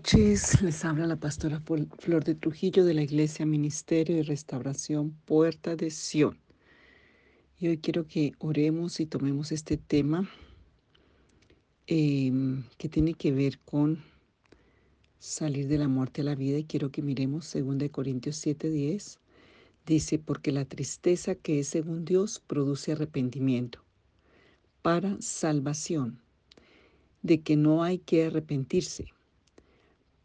Noches, les habla la pastora Flor de Trujillo de la Iglesia Ministerio de Restauración Puerta de Sion. Y hoy quiero que oremos y tomemos este tema em, que tiene que ver con salir de la muerte a la vida y quiero que miremos 2 Corintios 7:10. Dice, porque la tristeza que es según Dios produce arrepentimiento para salvación, de que no hay que arrepentirse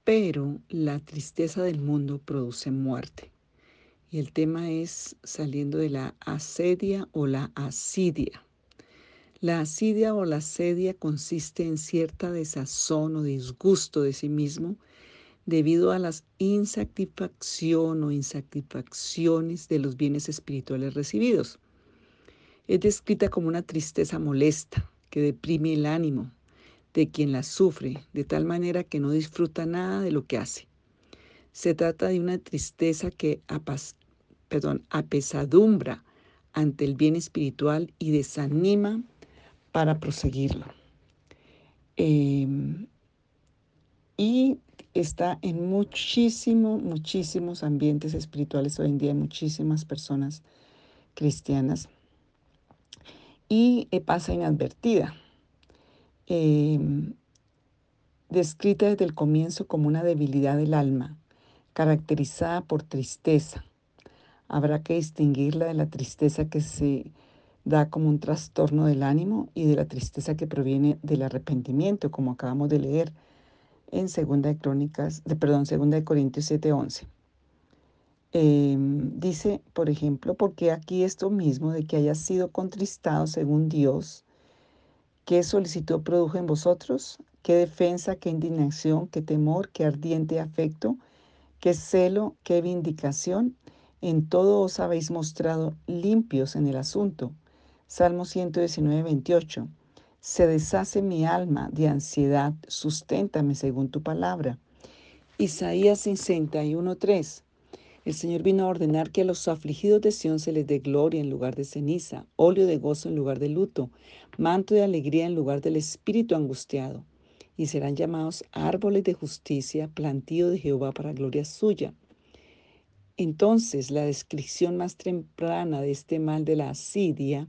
pero la tristeza del mundo produce muerte. Y el tema es saliendo de la asedia o la asidia. La asidia o la asedia consiste en cierta desazón o disgusto de sí mismo debido a la insatisfacción o insatisfacciones de los bienes espirituales recibidos. Es descrita como una tristeza molesta que deprime el ánimo, de quien la sufre, de tal manera que no disfruta nada de lo que hace. Se trata de una tristeza que apesadumbra ante el bien espiritual y desanima para proseguirlo. Em, y está en muchísimos, muchísimos ambientes espirituales hoy en día, muchísimas personas cristianas. Y eh, pasa inadvertida. Em, descrita desde el comienzo como una debilidad del alma, caracterizada por tristeza. Habrá que distinguirla de la tristeza que se da como un trastorno del ánimo y de la tristeza que proviene del arrepentimiento, como acabamos de leer en Segunda de Crónicas, de, perdón, Segunda de Corintios 7:11. Em, dice, por ejemplo, porque aquí esto mismo de que haya sido contristado según Dios, ¿Qué solicitud produjo en vosotros? ¿Qué defensa, qué indignación, qué temor, qué ardiente afecto, qué celo, qué vindicación? En todo os habéis mostrado limpios en el asunto. Salmo 119, 28. Se deshace mi alma de ansiedad, susténtame según tu palabra. Isaías 61, 3. El Señor vino a ordenar que a los afligidos de Sión se les dé gloria en lugar de ceniza, óleo de gozo en lugar de luto, manto de alegría en lugar del espíritu angustiado. Y serán llamados árboles de justicia, plantío de Jehová para gloria suya. Entonces, la descripción más temprana de este mal de la asidia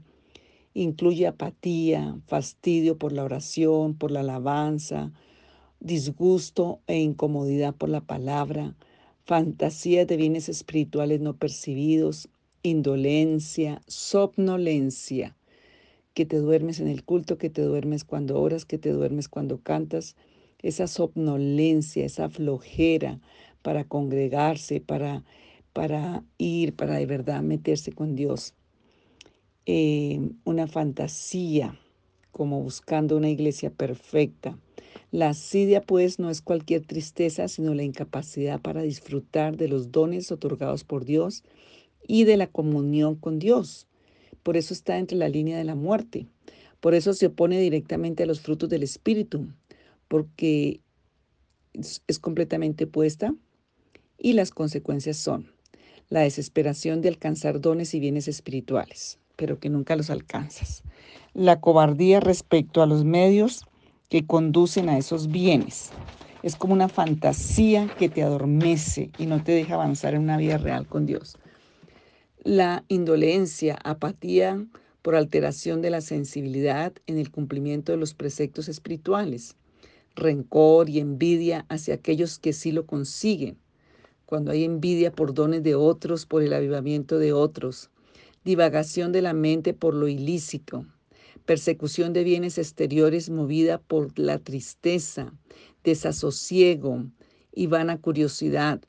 incluye apatía, fastidio por la oración, por la alabanza, disgusto e incomodidad por la palabra, fantasías de bienes espirituales no percibidos, indolencia, somnolencia, que te duermes en el culto, que te duermes cuando oras, que te duermes cuando cantas, esa somnolencia, esa flojera para congregarse, para, para ir, para de verdad meterse con Dios. Eh, una fantasía, como buscando una iglesia perfecta, la asidia, pues, no es cualquier tristeza, sino la incapacidad para disfrutar de los dones otorgados por Dios y de la comunión con Dios. Por eso está entre la línea de la muerte. Por eso se opone directamente a los frutos del Espíritu, porque es completamente opuesta y las consecuencias son la desesperación de alcanzar dones y bienes espirituales, pero que nunca los alcanzas. La cobardía respecto a los medios que conducen a esos bienes. Es como una fantasía que te adormece y no te deja avanzar en una vida real con Dios. La indolencia, apatía por alteración de la sensibilidad en el cumplimiento de los preceptos espirituales, rencor y envidia hacia aquellos que sí lo consiguen. Cuando hay envidia por dones de otros, por el avivamiento de otros, divagación de la mente por lo ilícito, persecución de bienes exteriores movida por la tristeza, desasosiego y vana curiosidad.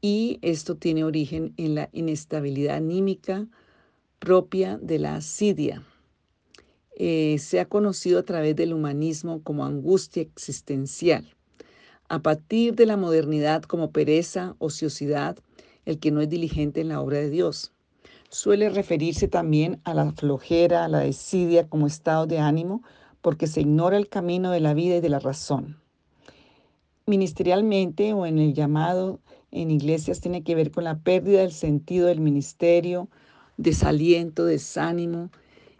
Y esto tiene origen en la inestabilidad anímica propia de la asidia. Eh, se ha conocido a través del humanismo como angustia existencial. A partir de la modernidad como pereza, ociosidad, el que no es diligente en la obra de Dios. Suele referirse también a la flojera, a la desidia como estado de ánimo, porque se ignora el camino de la vida y de la razón. Ministerialmente o en el llamado en iglesias tiene que ver con la pérdida del sentido del ministerio, desaliento, desánimo,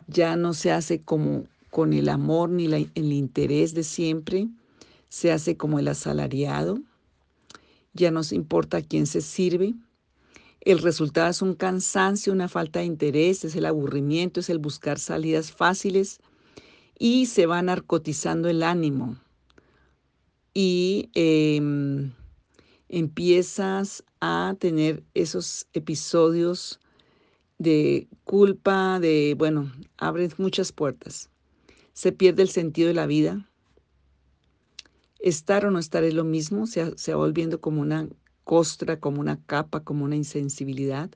ya no se hace como con el amor ni el interés de siempre, se hace como el asalariado, ya no se importa a quién se sirve. El resultado es un cansancio, una falta de interés, es el aburrimiento, es el buscar salidas fáciles y se va narcotizando el ánimo. Y em, empiezas a tener esos episodios de culpa, de, bueno, abres muchas puertas. Se pierde el sentido de la vida. Estar o no estar es lo mismo, se, se va volviendo como una costra, como una capa, como una insensibilidad.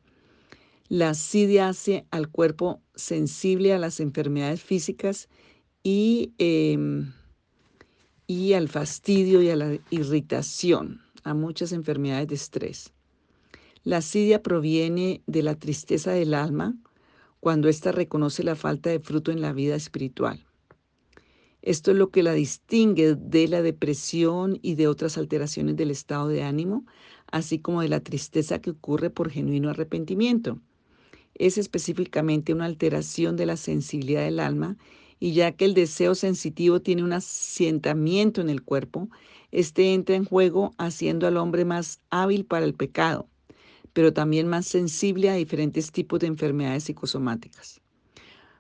La asidia hace al cuerpo sensible a las enfermedades físicas y, em, y al fastidio y a la irritación, a muchas enfermedades de estrés. La asidia proviene de la tristeza del alma cuando ésta reconoce la falta de fruto en la vida espiritual. Esto es lo que la distingue de la depresión y de otras alteraciones del estado de ánimo, así como de la tristeza que ocurre por genuino arrepentimiento. Es específicamente una alteración de la sensibilidad del alma y ya que el deseo sensitivo tiene un asentamiento en el cuerpo, este entra en juego haciendo al hombre más hábil para el pecado pero también más sensible a diferentes tipos de enfermedades psicosomáticas.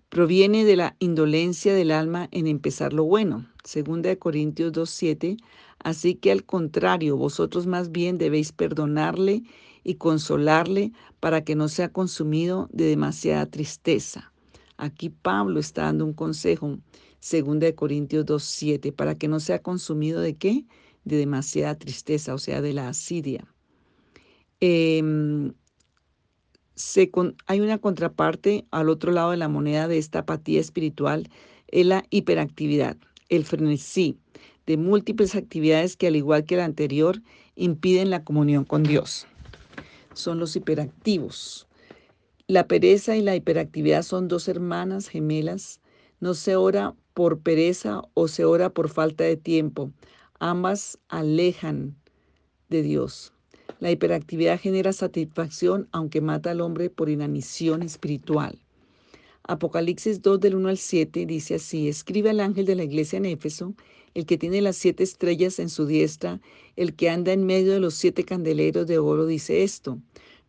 Proviene de la indolencia del alma en empezar lo bueno, segunda de Corintios 2:7, así que al contrario, vosotros más bien debéis perdonarle y consolarle para que no sea consumido de demasiada tristeza. Aquí Pablo está dando un consejo, segunda de Corintios 2:7, para que no sea consumido de qué? De demasiada tristeza, o sea, de la asidia. Em, hay una contraparte al otro lado de la moneda de esta apatía espiritual, es la hiperactividad, el frenesí de múltiples actividades que al igual que la anterior impiden la comunión con Dios. Son los hiperactivos. La pereza y la hiperactividad son dos hermanas gemelas. No se ora por pereza o se ora por falta de tiempo. Ambas alejan de Dios. La hiperactividad genera satisfacción aunque mata al hombre por inanición espiritual. Apocalipsis 2 del 1 al 7 dice así, escribe al ángel de la iglesia en Éfeso, el que tiene las siete estrellas en su diestra, el que anda en medio de los siete candeleros de oro, dice esto,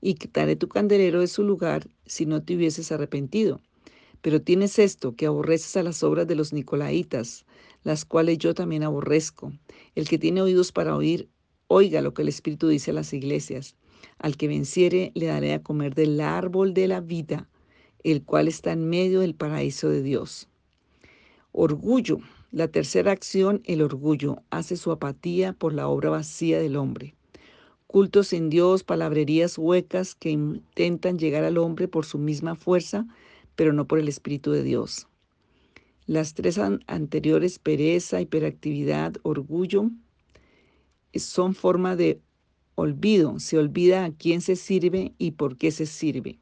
y quitaré tu candelero de su lugar si no te hubieses arrepentido. Pero tienes esto, que aborreces a las obras de los Nicolaitas, las cuales yo también aborrezco. El que tiene oídos para oír, oiga lo que el Espíritu dice a las iglesias. Al que venciere le daré a comer del árbol de la vida, el cual está en medio del paraíso de Dios. Orgullo. La tercera acción, el orgullo, hace su apatía por la obra vacía del hombre. Cultos en Dios, palabrerías huecas que intentan llegar al hombre por su misma fuerza, pero no por el Espíritu de Dios. Las tres anteriores, pereza, hiperactividad, orgullo, son forma de olvido. Se olvida a quién se sirve y por qué se sirve.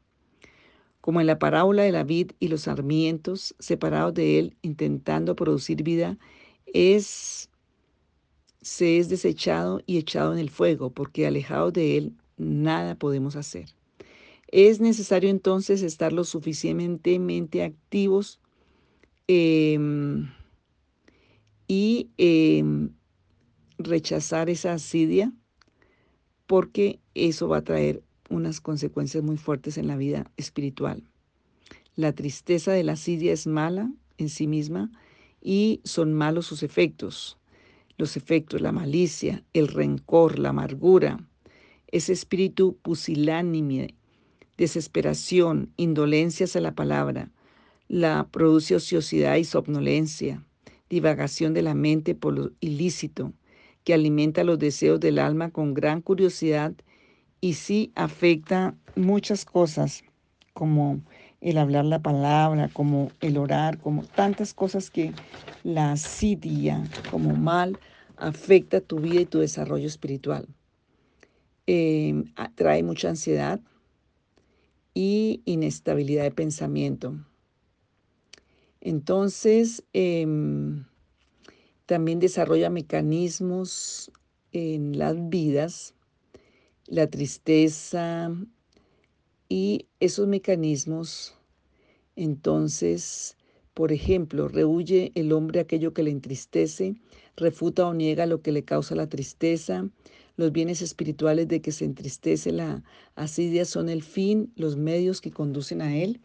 Como en la parábola de la vid y los sarmientos separados de él, intentando producir vida, es, se es desechado y echado en el fuego, porque alejados de él nada podemos hacer. Es necesario entonces estar lo suficientemente activos Em, y em, rechazar esa asidia porque eso va a traer unas consecuencias muy fuertes en la vida espiritual. La tristeza de la asidia es mala en sí misma y son malos sus efectos. Los efectos, la malicia, el rencor, la amargura, ese espíritu pusilánime, desesperación, indolencias a la palabra, la produce ociosidad y somnolencia, divagación de la mente por lo ilícito, que alimenta los deseos del alma con gran curiosidad y sí afecta muchas cosas, como el hablar la palabra, como el orar, como tantas cosas que la asidia como mal afecta tu vida y tu desarrollo espiritual. Em, trae mucha ansiedad y inestabilidad de pensamiento. Entonces, em, también desarrolla mecanismos en las vidas, la tristeza y esos mecanismos, entonces, por ejemplo, rehuye el hombre aquello que le entristece, refuta o niega lo que le causa la tristeza. Los bienes espirituales de que se entristece la asidia son el fin, los medios que conducen a él.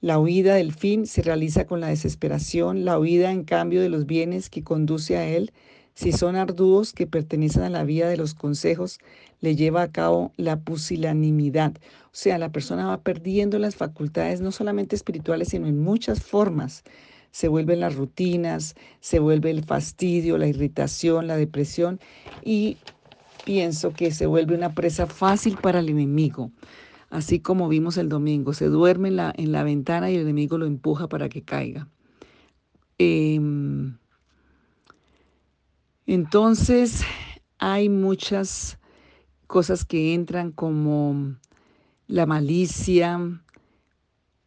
La huida del fin se realiza con la desesperación, la huida en cambio de los bienes que conduce a él, si son arduos que pertenecen a la vía de los consejos, le lleva a cabo la pusilanimidad. O sea, la persona va perdiendo las facultades no solamente espirituales, sino en muchas formas. Se vuelven las rutinas, se vuelve el fastidio, la irritación, la depresión y pienso que se vuelve una presa fácil para el enemigo. Así como vimos el domingo, se duerme en la, en la ventana y el enemigo lo empuja para que caiga. Em, entonces, hay muchas cosas que entran como la malicia,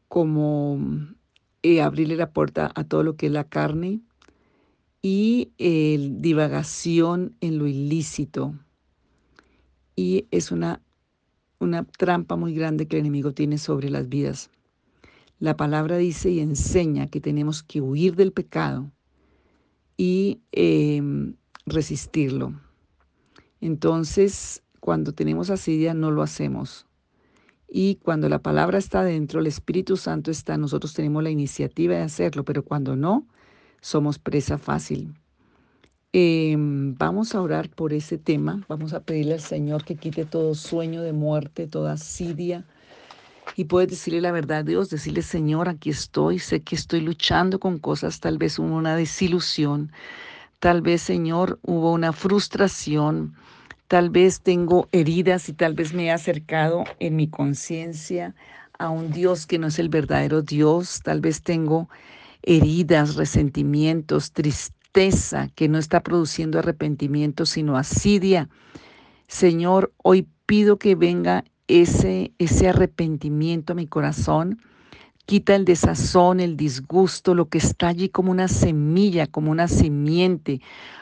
como eh, abrirle la puerta a todo lo que es la carne y el divagación en lo ilícito. Y es una, una trampa muy grande que el enemigo tiene sobre las vidas. La palabra dice y enseña que tenemos que huir del pecado y em, resistirlo. Entonces, cuando tenemos asidia no lo hacemos. Y cuando la palabra está dentro, el Espíritu Santo está, nosotros tenemos la iniciativa de hacerlo, pero cuando no, somos presa fácil. Em, vamos a orar por ese tema, vamos a pedirle al Señor que quite todo sueño de muerte, toda asidia. Y puedes decirle la verdad a Dios, decirle, Señor, aquí estoy, sé que estoy luchando con cosas, tal vez una desilusión, tal vez, Señor, hubo una frustración, Tal vez tengo heridas y tal vez me he acercado en mi conciencia a un Dios que no es el verdadero Dios. Tal vez tengo heridas, resentimientos, tristeza que no está produciendo arrepentimiento, sino asidia. Señor, hoy pido que venga ese, ese arrepentimiento a mi corazón. Quita el desazón, el disgusto, lo que está allí como una semilla, como una simiente,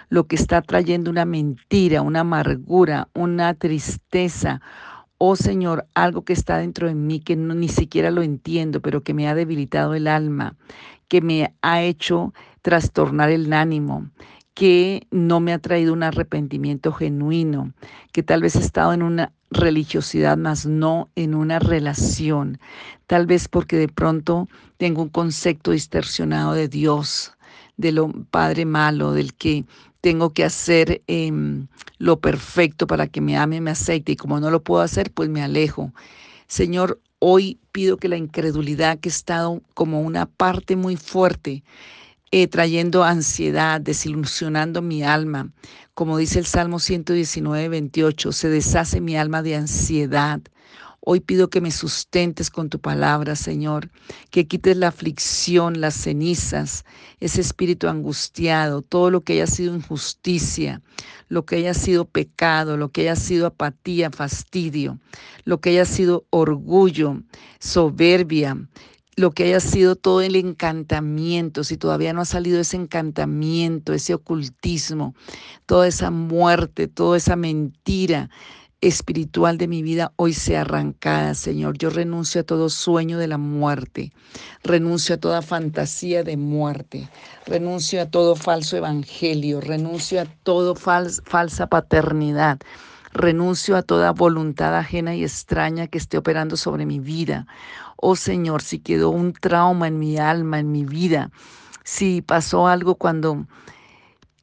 lo que está trayendo una mentira, una amargura, una tristeza. Oh Señor, algo que está dentro de mí que ni siquiera lo entiendo, pero que me ha debilitado el alma, que me ha hecho trastornar el ánimo, que no me ha traído un arrepentimiento genuino, que tal vez he estado en una religiosidad, más no en una relación. Tal vez porque de pronto tengo un concepto distorsionado de Dios, de lo padre malo, del que tengo que hacer em, lo perfecto para que me ame, me aceite y como no lo puedo hacer, pues me alejo. Señor, hoy pido que la incredulidad que ha estado como una parte muy fuerte, eh, trayendo ansiedad, desilusionando mi alma, como dice el Salmo 119, 28, se deshace mi alma de ansiedad. Hoy pido que me sustentes con tu palabra, Señor, que quites la aflicción, las cenizas, ese espíritu angustiado, todo lo que haya sido injusticia, lo que haya sido pecado, lo que haya sido apatía, fastidio, lo que haya sido orgullo, soberbia, lo que haya sido todo el encantamiento, si todavía no ha salido ese encantamiento, ese ocultismo, toda esa muerte, toda esa mentira, espiritual de mi vida hoy sea arrancada, Señor. Yo renuncio a todo sueño de la muerte, renuncio a toda fantasía de muerte, renuncio a todo falso evangelio, renuncio a todo falsa paternidad. Renuncio a toda voluntad ajena y extraña que esté operando sobre mi vida. Oh Señor, si quedó un trauma en mi alma, en mi vida, si pasó algo cuando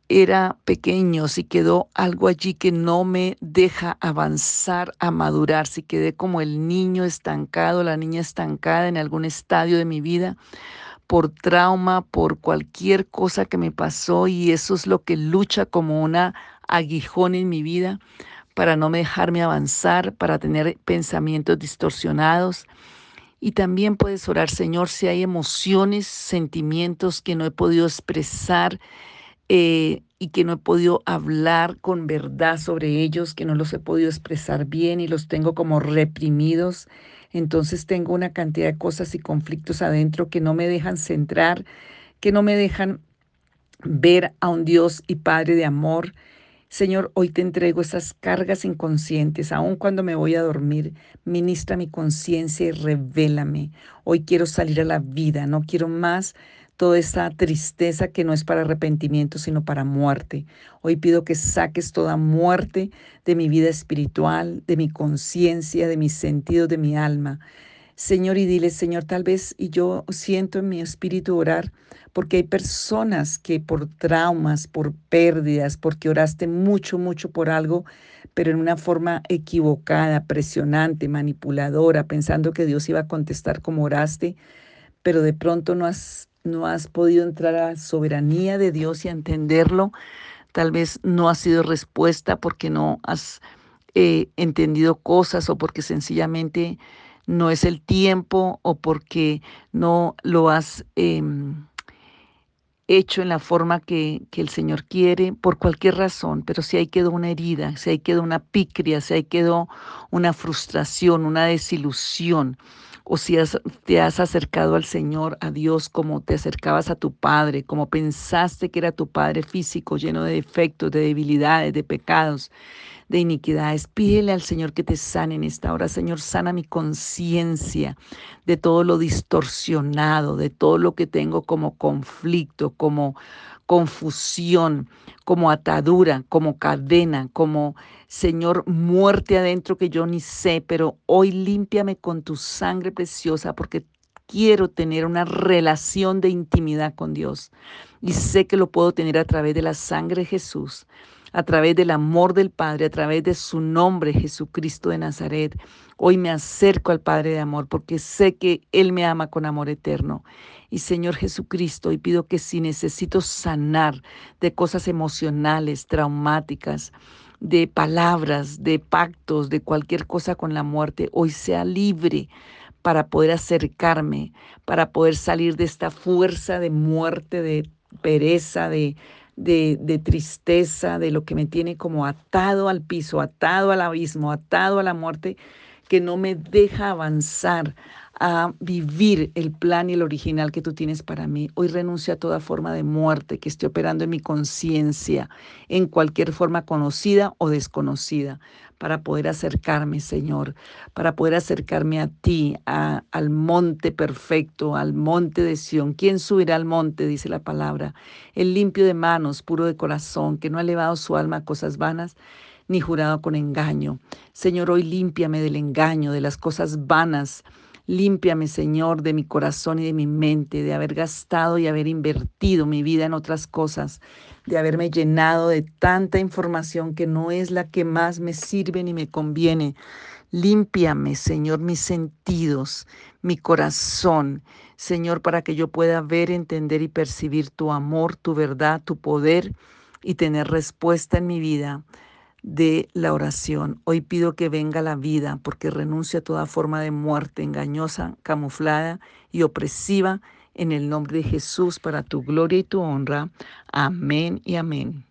era pequeño, si quedó algo allí que no me deja avanzar a madurar, si quedé como el niño estancado, la niña estancada en algún estadio de mi vida, por trauma, por cualquier cosa que me pasó y eso es lo que lucha como una aguijón en mi vida para no dejarme avanzar, para tener pensamientos distorsionados. Y también puedes orar, Señor, si hay emociones, sentimientos que no he podido expresar, eh, y que no he podido hablar con verdad sobre ellos, que no los he podido expresar bien y los tengo como reprimidos. Entonces tengo una cantidad de cosas y conflictos adentro que no me dejan centrar, que no me dejan ver a un Dios y Padre de amor. Señor, hoy te entrego esas cargas inconscientes, aun cuando me voy a dormir, ministra mi conciencia y revélame. Hoy quiero salir a la vida, no quiero más toda esa tristeza que no es para arrepentimiento, sino para muerte. Hoy pido que saques toda muerte de mi vida espiritual, de mi conciencia, de mis sentidos, de mi alma. Señor, y dile, Señor, tal vez, y yo siento en mi espíritu orar, porque hay personas que por traumas, por pérdidas, porque oraste mucho, mucho por algo, pero en una forma equivocada, presionante, manipuladora, pensando que Dios iba a contestar como oraste, pero de pronto no has no has podido entrar a la soberanía de Dios y a entenderlo, tal vez no ha sido respuesta porque no has eh, entendido cosas o porque sencillamente no es el tiempo o porque no lo has em, hecho en la forma que, que, el Señor quiere, por cualquier razón, pero si ahí quedó una herida, si ahí quedó una picria, si ahí quedó una frustración, una desilusión, o si te has acercado al Señor, a Dios, como te acercabas a tu Padre, como pensaste que era tu Padre físico, lleno de defectos, de debilidades, de pecados, de iniquidades. Pídele al Señor que te sane en esta hora. Señor, sana mi conciencia de todo lo distorsionado, de todo lo que tengo como conflicto, como confusión, como atadura, como cadena, como Señor, muerte adentro que yo ni sé, pero hoy límpiame con tu sangre preciosa porque quiero tener una relación de intimidad con Dios. Y sé que lo puedo tener a través de la sangre de Jesús, a través del amor del Padre, a través de su nombre, Jesucristo de Nazaret. Hoy me acerco al Padre de amor porque sé que Él me ama con amor eterno. Y Señor Jesucristo, y pido que si necesito sanar de cosas emocionales, traumáticas, de palabras, de pactos, de cualquier cosa con la muerte, hoy sea libre para poder acercarme, para poder salir de esta fuerza de muerte, de pereza, de, de, tristeza, de lo que me tiene como atado al piso, atado al abismo, atado a la muerte, que no me deja avanzar a vivir el plan y el original que tú tienes para mí. Hoy renuncio a toda forma de muerte que esté operando en mi conciencia, en cualquier forma conocida o desconocida, para poder acercarme, Señor, para poder acercarme a ti, al monte perfecto, al monte de Sión. ¿Quién subirá al monte? Dice la palabra. El limpio de manos, puro de corazón, que no ha elevado su alma a cosas vanas ni jurado con engaño. Señor, hoy límpiame del engaño, de las cosas vanas Límpiame, Señor, de mi corazón y de mi mente, de haber gastado y haber invertido mi vida en otras cosas, de haberme llenado de tanta información que no es la que más me sirve ni me conviene. Límpiame, Señor, mis sentidos, mi corazón, Señor, para que yo pueda ver, entender y percibir tu amor, tu verdad, tu poder y tener respuesta en mi vida de la oración. Hoy pido que venga la vida porque renuncio a toda forma de muerte engañosa, camuflada y opresiva en el nombre de Jesús para tu gloria y tu honra. Amén y amén.